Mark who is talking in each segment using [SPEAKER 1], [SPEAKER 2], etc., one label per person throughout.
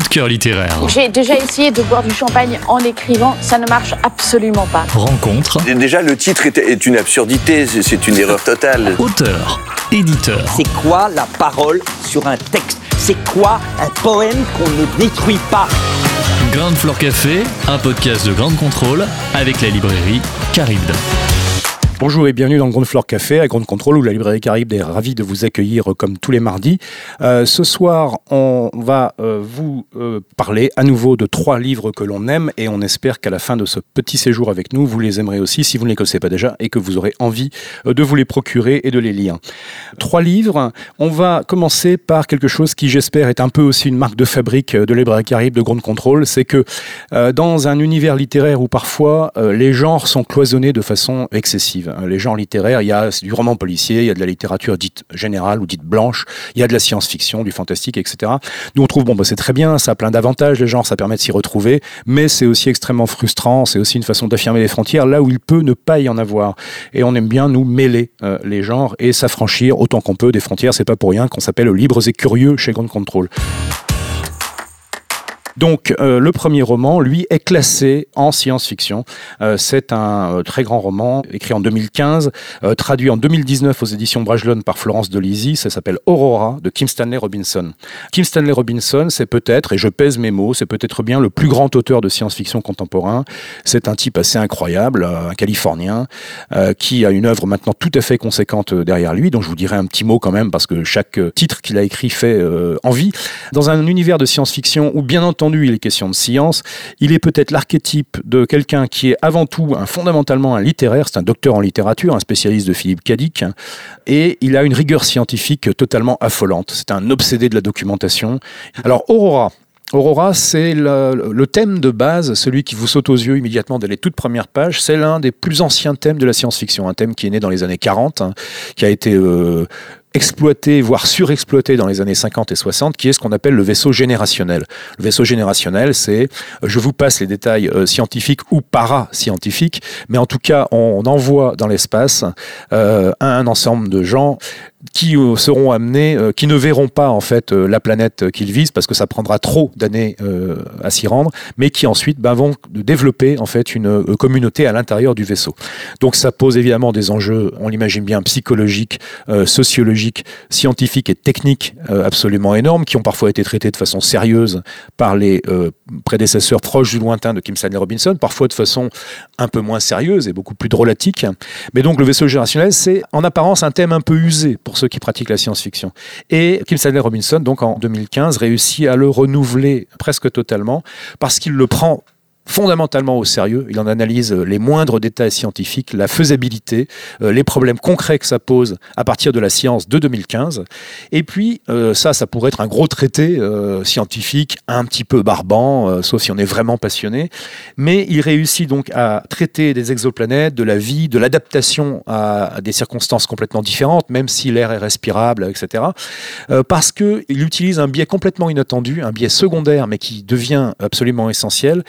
[SPEAKER 1] coup de cœur littéraire.
[SPEAKER 2] J'ai déjà essayé de boire du champagne en écrivant, ça ne marche absolument pas.
[SPEAKER 1] Rencontre.
[SPEAKER 3] Déjà, le titre est, est une absurdité, c'est- une erreur totale.
[SPEAKER 1] Auteur. Éditeur.
[SPEAKER 4] C'est quoi la parole sur un texte? C'est quoi un poème qu'on ne détruit pas?
[SPEAKER 1] Grande Floor Café, un podcast de grande contrôle avec la librairie Caribde.
[SPEAKER 5] Bonjour et bienvenue dans le Grande Floor Café à Grande Contrôle où la librairie Caribe est ravie de vous accueillir euh, comme tous les mardis. Euh, ce soir, on va euh, vous parler à nouveau de trois livres que l'on aime et on espère qu'à la fin de ce petit séjour avec nous, vous les aimerez aussi si vous ne les connaissez pas déjà et que vous aurez envie de vous les procurer et de les lire. Trois livres. On va commencer par quelque chose qui, j'espère, est un peu aussi une marque de fabrique de librairie Caribe de Grande Contrôle. C'est que dans un univers littéraire où parfois les genres sont cloisonnés de façon excessive. Euh, Les genres littéraires, il y a du roman policier, il y a de la littérature dite générale ou dite blanche, il y a de la science-fiction, du fantastique, etc. Nous on trouve bon, bah, c'est très bien, ça a plein d'avantages, les genres, ça permet de s'y retrouver, mais c'est aussi extrêmement frustrant, c'est aussi une façon d'affirmer les frontières là où il peut ne pas y en avoir. Et on aime bien nous mêler euh, les genres et s'affranchir autant qu'on peut des frontières. C'est pas pour rien qu'on s'appelle libres et curieux chez Grand Control. Donc, euh, le premier roman, lui, est classé en science-fiction. Euh, c'est un euh, très grand roman écrit en 2015, euh, traduit en 2019 aux éditions Bragelonne par Florence Delisi. Ça s'appelle Aurora de Kim Stanley Robinson. Kim Stanley Robinson, c'est peut-être, et je pèse mes mots, c'est peut-être bien le plus grand auteur de science-fiction contemporain. C'est un type assez incroyable, euh, un Californien, euh, qui a une œuvre maintenant tout à fait conséquente derrière lui, dont je vous dirai un petit mot quand même, parce que chaque titre qu'il a écrit fait envie. Dans un univers de science-fiction où, bien entendu, il est question de science, il est peut-être l'archétype de quelqu'un qui est avant tout, un, fondamentalement, un littéraire, c'est un docteur en littérature, un spécialiste de Philippe Cadic, hein, et il a une rigueur scientifique totalement affolante. C'est un obsédé de la documentation. Alors, Aurora, Aurora, c'est le, le thème de base, celui qui vous saute aux yeux immédiatement dès les toutes premières pages. C'est l'un des plus anciens thèmes de la science-fiction, un thème qui est né dans les années 40, hein, qui a été euh, exploité, voire surexploité dans les années 50 et 60, qui est ce qu'on appelle le vaisseau générationnel. Le vaisseau générationnel, c'est, je vous passe les détails euh, scientifiques ou para-scientifiques, mais en tout cas, on, envoie dans l'espace euh, un ensemble de gens qui euh, seront amenés, euh, qui ne verront pas en fait euh, la planète qu'ils visent parce que ça prendra trop d'années à s'y rendre, mais qui ensuite ben, vont développer en fait une communauté à l'intérieur du vaisseau. Donc ça pose évidemment des enjeux, on l'imagine bien, psychologiques, sociologiques, scientifiques et techniques absolument énormes, qui ont parfois été traités de façon sérieuse par les prédécesseurs proches du lointain de Kim Stanley Robinson, parfois de façon un peu moins sérieuse et beaucoup plus drôlatique. Mais donc le vaisseau générationnel, c'est en apparence un thème un peu usé ceux qui pratiquent la science-fiction. Et Kim Stanley Robinson, donc en 2015, réussit à le renouveler presque totalement parce qu'il le prend fondamentalement au sérieux. Il en analyse les moindres détails scientifiques, la faisabilité, euh, les problèmes concrets que ça pose à partir de la science de 2015. Et puis, euh, ça, ça pourrait être un gros traité euh, scientifique, un petit peu barbant, euh, sauf si on est vraiment passionné. Mais il réussit donc à traiter des exoplanètes, de la vie, de l'adaptation à, des circonstances complètement différentes, même si l'air est respirable, etc. Euh, parce qu'il utilise un biais complètement inattendu, un biais secondaire, mais qui devient absolument essentiel.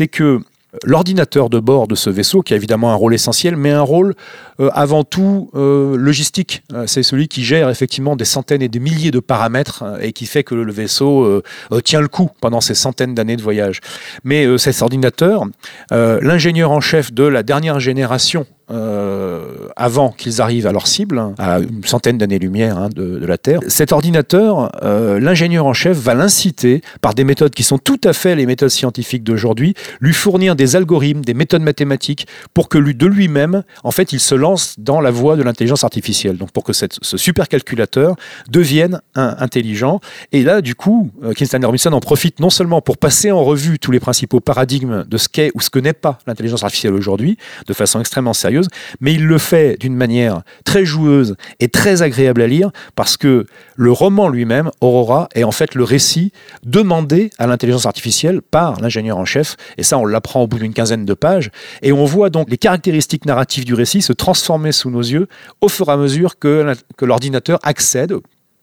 [SPEAKER 5] C'est que l'ordinateur de bord de ce vaisseau, qui a évidemment un rôle essentiel, mais un rôle euh, avant tout euh, logistique. Euh, c'est celui qui gère effectivement des centaines et des milliers de paramètres et qui fait que le vaisseau tient le coup pendant ces centaines d'années de voyage. Mais cet ordinateur, l'ingénieur en chef de la dernière génération euh, avant qu'ils arrivent à leur cible, hein, à une centaine d'années-lumière hein, de, la Terre. Cet ordinateur, euh, l'ingénieur en chef va l'inciter, par des méthodes qui sont tout à fait les méthodes scientifiques d'aujourd'hui, lui fournir des algorithmes, des méthodes mathématiques, pour que lui, de lui-même, en fait, il se lance dans la voie de l'intelligence artificielle. Donc pour que ce supercalculateur devienne intelligent. Et là, du coup, euh, Kingston Robinson en profite non seulement pour passer en revue tous les principaux paradigmes de ce qu'est ou ce que n'est pas l'intelligence artificielle aujourd'hui, de façon extrêmement sérieuse, mais il le fait d'une manière très joueuse et très agréable à lire parce que le roman lui-même, Aurora, est en fait le récit demandé à l'intelligence artificielle par l'ingénieur en chef. Et ça, on l'apprend au bout d'une quinzaine de pages. Et on voit donc les caractéristiques narratives du récit se transformer sous nos yeux au fur et à mesure que, que l'ordinateur accède,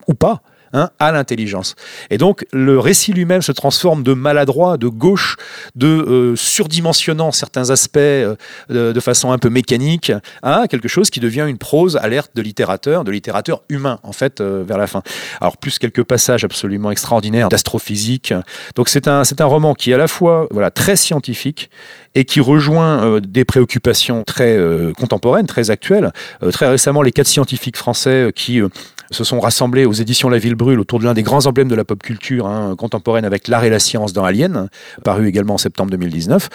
[SPEAKER 5] ou pas, hein, à l'intelligence. Et donc le récit lui-même se transforme de maladroit, de gauche, de euh, surdimensionnant certains aspects euh, de, façon un peu mécanique, à quelque chose qui devient une prose alerte de littérateur, de littérateur humain en fait euh, vers la fin. Alors plus quelques passages absolument extraordinaires d'astrophysique. Donc c'est un c'est un roman qui est à la fois voilà très scientifique et qui rejoint des préoccupations très contemporaines, très actuelles. Très récemment, les quatre scientifiques français qui se sont rassemblés aux éditions La Ville Brûle autour de l'un des grands emblèmes de la pop culture hein, contemporaine avec l'art et la science dans Alien, paru également en septembre 2019,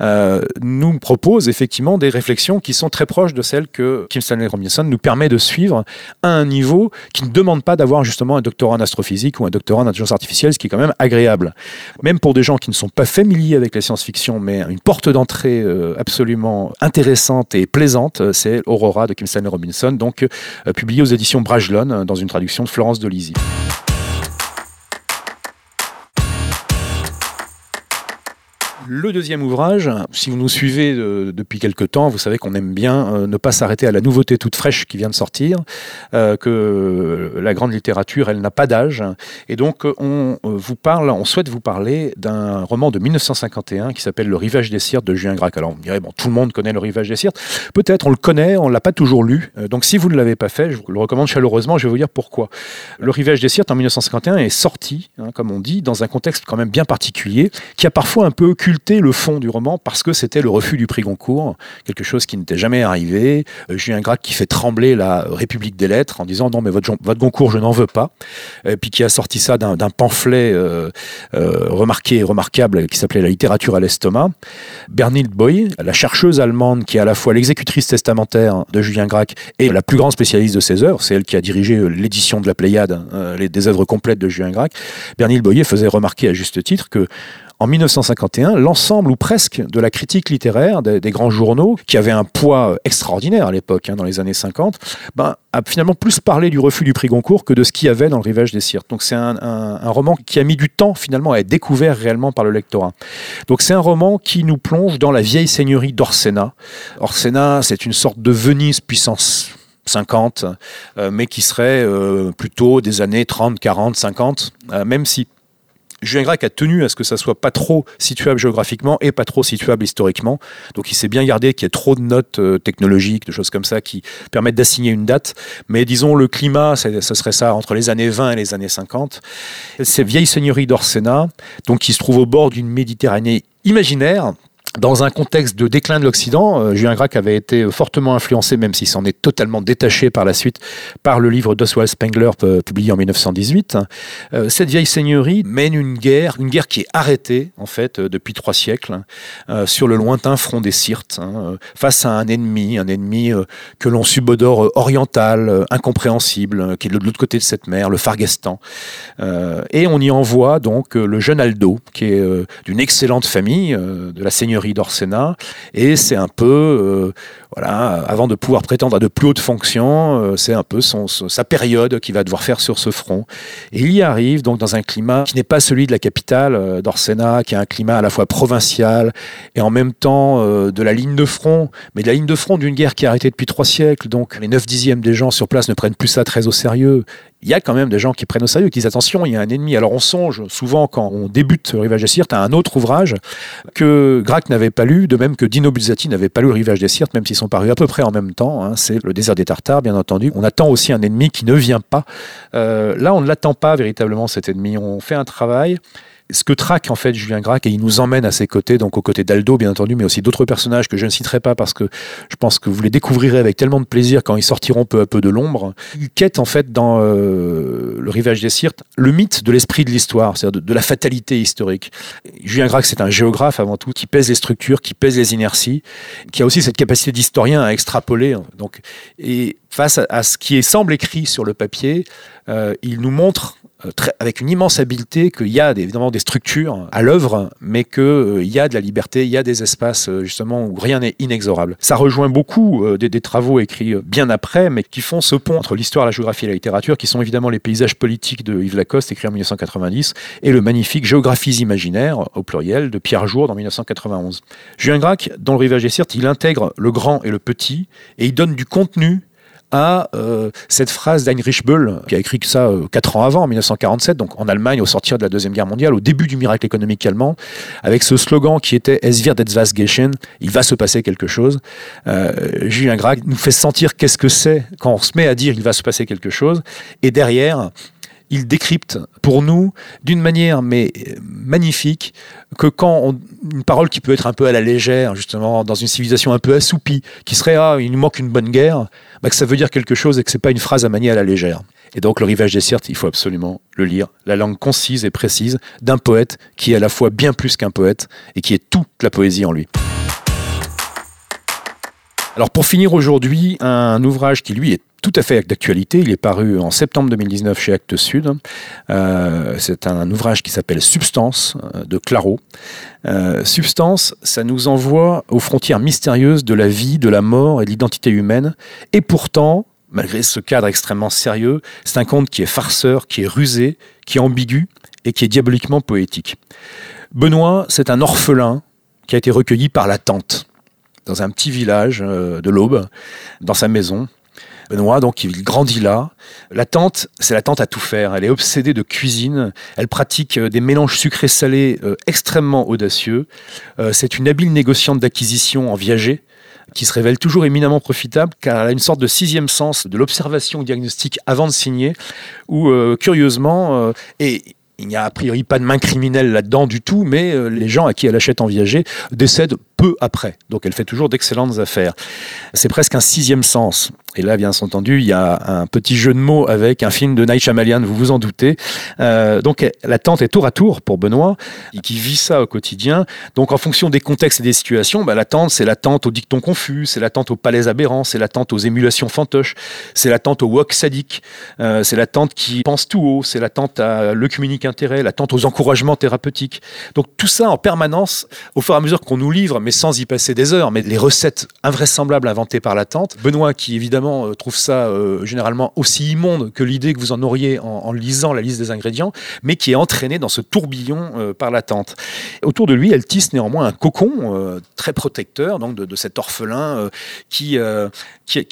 [SPEAKER 5] euh, nous proposent effectivement des réflexions qui sont très proches de celles que Kim Stanley Robinson nous permet de suivre à un niveau qui ne demande pas d'avoir justement un doctorat en astrophysique ou un doctorat en intelligence artificielle, ce qui est quand même agréable. Même pour des gens qui ne sont pas familiers avec la science-fiction, mais une porte d'entrée euh, absolument intéressante et plaisante, euh, c'est Aurora de Kim Stanley Robinson, donc euh, publié aux éditions Brajlon euh, dans une traduction de Florence de Le deuxième ouvrage, si vous nous suivez depuis quelque temps, vous savez qu'on aime bien euh, ne pas s'arrêter à la nouveauté toute fraîche qui vient de sortir, euh, que la grande littérature, elle n'a pas d'âge. Et donc, on euh, vous parle, on souhaite vous parler d'un roman de 1951 qui s'appelle Le Rivage des Sirtes de Julien Gracq. Alors, on dirait, bon, tout le monde connaît Le Rivage des Sirtes. Peut-être, on le connaît, on l'a pas toujours lu. Donc, si vous ne l'avez pas fait, je vous le recommande chaleureusement, je vais vous dire pourquoi. Le Rivage des Sirtes en 1951 est sorti, hein, comme on dit, dans un contexte quand même bien particulier, qui a parfois un peu occulté le fond du roman parce que c'était le refus du prix Goncourt, quelque chose qui n'était jamais arrivé. Euh, Julien Gracq qui fait trembler la République des Lettres en disant non mais votre, votre Goncourt je n'en veux pas, et puis qui a sorti ça d'un pamphlet euh, euh, remarqué et remarquable qui s'appelait La littérature à l'estomac. Bernild Boy, la chercheuse allemande qui est à la fois l'exécutrice testamentaire de Julien Gracq et la plus grande spécialiste de ses œuvres, c'est elle qui a dirigé euh, l'édition de la Pléiade, euh, les, des œuvres complètes de Julien Gracq. Bernild Boyer faisait remarquer à juste titre que en 1951, l'ensemble ou presque de la critique littéraire des, grands journaux, qui avait un poids extraordinaire à l'époque, hein, dans les années 50, ben, a finalement plus parlé du refus du prix Goncourt que de ce qu'il y avait dans le rivage des Sirtes. Donc c'est un, roman qui a mis du temps finalement à être découvert réellement par le lectorat. Donc c'est un roman qui nous plonge dans la vieille seigneurie d'Orsena. Orsena, c'est une sorte de Venise puissance 50, euh, mais qui serait euh, plutôt des années 30, 40, 50, euh, même si Julien Gracq a tenu à ce que ça soit pas trop situable géographiquement et pas trop situable historiquement. Donc il s'est bien gardé qu'il y ait trop de notes euh, technologiques, de choses comme ça qui permettent d'assigner une date. Mais disons le climat, ce serait ça entre les années 20 et les années 50. Ces vieilles seigneuries d'Orsena, donc qui se trouvent au bord d'une Méditerranée imaginaire, dans un contexte de déclin de l'Occident, euh, Julien Gracq avait été fortement influencé, même s'il s'en est totalement détaché par la suite, par le livre d'Oswald Spengler euh, publié en 1918. Euh, cette vieille seigneurie mène une guerre, une guerre qui est arrêtée en fait depuis trois siècles sur le lointain front des Sirtes, hein, face à un ennemi, un ennemi que l'on subodore oriental, incompréhensible, qui est de l'autre côté de cette mer, le Fargestan. et on y envoie donc le jeune Aldo, qui est d'une excellente famille de la seigneurie d'Orsena, et c'est un peu, euh, avant de pouvoir prétendre à de plus hautes fonctions, euh, c'est un peu sa période qu'il va devoir faire sur ce front. Et il y arrive donc dans un climat qui n'est pas celui de la capitale euh, d'Orsena, qui est un climat à la fois provincial et en même temps euh, de la ligne de front, mais de la ligne de front d'une guerre qui a arrêté depuis trois siècles, donc les 9 dixièmes des gens sur place ne prennent plus ça très au sérieux il y a quand même des gens qui prennent au sérieux, qui disent attention, il y a un ennemi. Alors on songe souvent quand on débute le Rivage des Sirtes à un autre ouvrage que Gracq n'avait pas lu, de même que Dino Buzzati n'avait pas lu le Rivage des Sirtes, même s'ils sont parus à peu près en même temps. Hein, c'est le désert des Tartares, bien entendu. On attend aussi un ennemi qui ne vient pas. Euh, là, on ne l'attend pas véritablement cet ennemi. On fait un travail ce que traque en fait Julien Gracq et il nous emmène à ses côtés, donc aux côtés d'Aldo bien entendu, mais aussi d'autres personnages que je ne citerai pas parce que je pense que vous les découvrirez avec tellement de plaisir quand ils sortiront peu à peu de l'ombre. Il quête en fait dans euh, le Rivage des Sirtes le mythe de l'esprit de l'histoire, c'est-à-dire de, la fatalité historique. Julien Gracq c'est un géographe avant tout qui pèse les structures, qui pèse les inerties, qui a aussi cette capacité d'historien à extrapoler. Donc, et face à, ce qui est, semble écrit sur le papier, euh, il nous montre Très, avec une immense habileté qu'il y a évidemment des structures à l'œuvre, mais qu'il euh, y a de la liberté, il y a des espaces euh, justement où rien n'est inexorable. Ça rejoint beaucoup euh, des, travaux écrits bien après, mais qui font ce pont entre l'histoire, la géographie et la littérature, qui sont évidemment les paysages politiques de Yves Lacoste, écrit en 1990, et le magnifique Géographies imaginaires, au pluriel, de Pierre Jourde en 1991. Julien Gracq, dans le Rivage des Sirtes, il intègre le grand et le petit, et il donne du contenu à euh, cette phrase d'Heinrich Böll, qui a écrit ça euh, quatre ans avant, en 1947, donc en Allemagne, au sortir de la Deuxième Guerre mondiale, au début du miracle économique allemand, avec ce slogan qui était Es wird etwas geschehen, il va se passer quelque chose. Euh, Julien Gracq nous fait sentir qu'est-ce que c'est quand on se met à dire il va se passer quelque chose, et derrière, il décrypte pour nous d'une manière mais magnifique que quand une parole qui peut être un peu à la légère justement dans une civilisation un peu assoupie qui serait ah il nous manque une bonne guerre bah, que ça veut dire quelque chose et que c'est pas une phrase à manier à la légère. Et donc le rivage des Sirtes il faut absolument le lire. La langue concise et précise d'un poète qui est à la fois bien plus qu'un poète et qui est toute la poésie en lui. Alors pour finir aujourd'hui, un ouvrage qui lui est tout à fait d'actualité, il est paru en septembre 2019 chez Actes Sud. Euh, c'est un ouvrage qui s'appelle Substance euh, de Claro. Euh, Substance, ça nous envoie aux frontières mystérieuses de la vie, de la mort et de l'identité humaine. Et pourtant, malgré ce cadre extrêmement sérieux, c'est un conte qui est farceur, qui est rusé, qui est ambigu et qui est diaboliquement poétique. Benoît, c'est un orphelin qui a été recueilli par la tante dans un petit village de l'Aube, dans sa maison. Benoît, donc, il grandit là. La tante, c'est la tante à tout faire. Elle est obsédée de cuisine. Elle pratique euh, des mélanges sucrés-salés euh, extrêmement audacieux. Euh, c'est une habile négociante d'acquisition en viager qui se révèle toujours éminemment profitable car elle a une sorte de sixième sens de l'observation diagnostique avant de signer où, curieusement, et il n'y a a priori pas de main criminelle là-dedans du tout, mais euh, les gens à qui elle achète en viager décèdent peu après. Donc elle fait toujours d'excellentes affaires. C'est presque un sixième sens. Et là, bien entendu, il y a un petit jeu de mots avec un film de Night Shyamalan, vous vous en doutez. Euh, donc la tante est tour à tour pour Benoît, qui vit ça au quotidien. Donc en fonction des contextes et des situations, bah, la tante, c'est la tante au dicton confus, c'est la tante au palais aberrant, c'est la tante aux émulations fantoches, c'est la tante au wok sadique, euh, c'est la tante qui pense tout haut, c'est la tante à intérêt, la tante aux encouragements thérapeutiques. Donc tout ça en permanence, au fur et à mesure qu'on nous livre, mais sans y passer des heures, mais les recettes invraisemblables inventées par la tante. Benoît, qui évidemment euh, trouve ça euh, généralement aussi immonde que l'idée que vous en auriez en, lisant la liste des ingrédients, mais qui est entraîné dans ce tourbillon euh, par la tante. Autour de lui, elle tisse néanmoins un cocon très protecteur donc de, cet orphelin qui a, qui-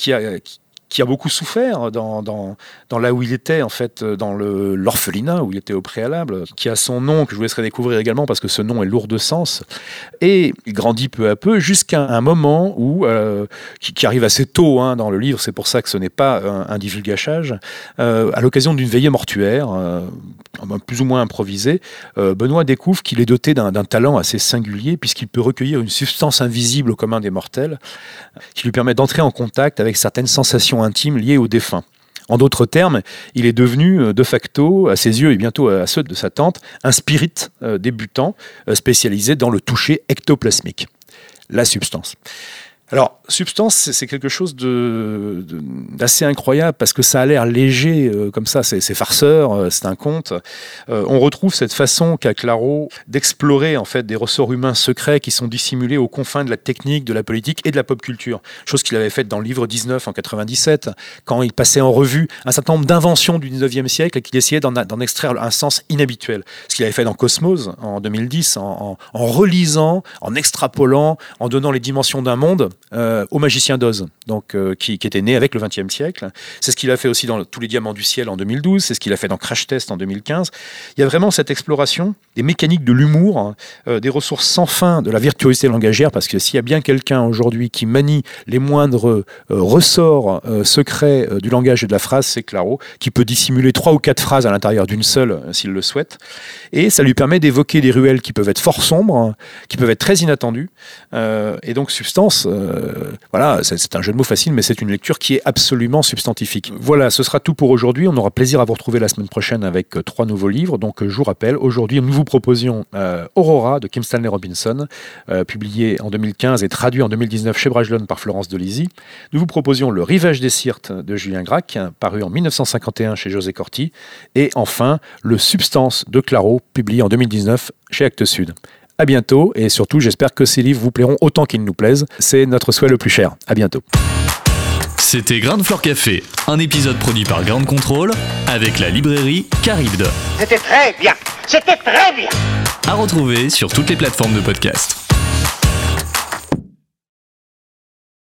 [SPEAKER 5] qui a beaucoup souffert dans, dans, dans là où il était, en fait, dans le- l'orphelinat, où il était au préalable, qui a son nom, que je vous laisserai découvrir également, parce que ce nom est lourd de sens. Et il grandit peu à peu, jusqu'à un moment où, euh, qui, arrive assez tôt hein, dans le livre, c'est pour ça que ce n'est pas un, un divulgachage, euh, à l'occasion d'une veillée mortuaire, euh, plus ou moins improvisée, euh, Benoît découvre qu'il est doté d'un talent assez singulier, puisqu'il peut recueillir une substance invisible au commun des mortels, qui lui permet d'entrer en contact avec certaines sensations intimes liées au défunt. En d'autres termes, il est devenu euh, de facto, à ses yeux et bientôt à ceux de sa tante, un spirit euh, débutant euh, spécialisé dans le toucher ectoplasmique, la substance. Alors, substance, c'est quelque chose d'assez incroyable parce que ça a l'air léger euh, comme ça, c'est farceur, euh, c'est un conte. Euh, on retrouve cette façon qu'a Claro d'explorer en fait des ressorts humains secrets qui sont dissimulés aux confins de la technique, de la politique et de la pop culture. Chose qu'il avait faite dans le livre 19 en 97, quand il passait en revue un certain nombre d'inventions du 19e siècle et qu'il essayait d'en extraire un sens inhabituel. Ce qu'il avait fait dans Cosmos en 2010, en, relisant, en extrapolant, en donnant les dimensions d'un monde au magicien d'Oz, donc euh, qui, était né avec le 20e siècle. C'est ce qu'il a fait aussi dans Tous les diamants du ciel en 2012, c'est ce qu'il a fait dans Crash Test en 2015. Il y a vraiment cette exploration des mécaniques de l'humour, hein, euh, des ressources sans fin de la virtuosité langagière, parce que s'il y a bien quelqu'un aujourd'hui qui manie les moindres euh, ressorts euh, secrets euh, du langage et de la phrase, c'est Claro, qui peut dissimuler trois ou quatre phrases à l'intérieur d'une seule, euh, s'il le souhaite. Et ça lui permet d'évoquer des ruelles qui peuvent être fort sombres, hein, qui peuvent être très inattendues. Euh, et donc, substance, euh, voilà, c'est un jeu de mots facile, mais c'est une lecture qui est absolument substantifique. Voilà, ce sera tout pour aujourd'hui. On aura plaisir à vous retrouver la semaine prochaine avec euh, trois nouveaux livres. Donc, euh, je vous rappelle, aujourd'hui, nous vous proposions euh, Aurora de Kim Stanley Robinson, euh, publié en 2015 et traduit en 2019 chez Brajlon par Florence Delisi. Nous vous proposions Le Rivage des Sirtes de Julien Gracq, paru en 1951 chez José Corti. Et enfin, Le Substance de Claro, publié en 2019 chez Actes Sud. À bientôt et surtout, j'espère que ces livres vous plairont autant qu'ils nous plaisent. C'est notre souhait le plus cher. À bientôt.
[SPEAKER 1] C'était Grain de Fleur Café, un épisode produit par Grande Contrôle avec la librairie Caribde.
[SPEAKER 6] C'était très bien. C'était très bien.
[SPEAKER 1] À retrouver sur toutes les plateformes de podcast.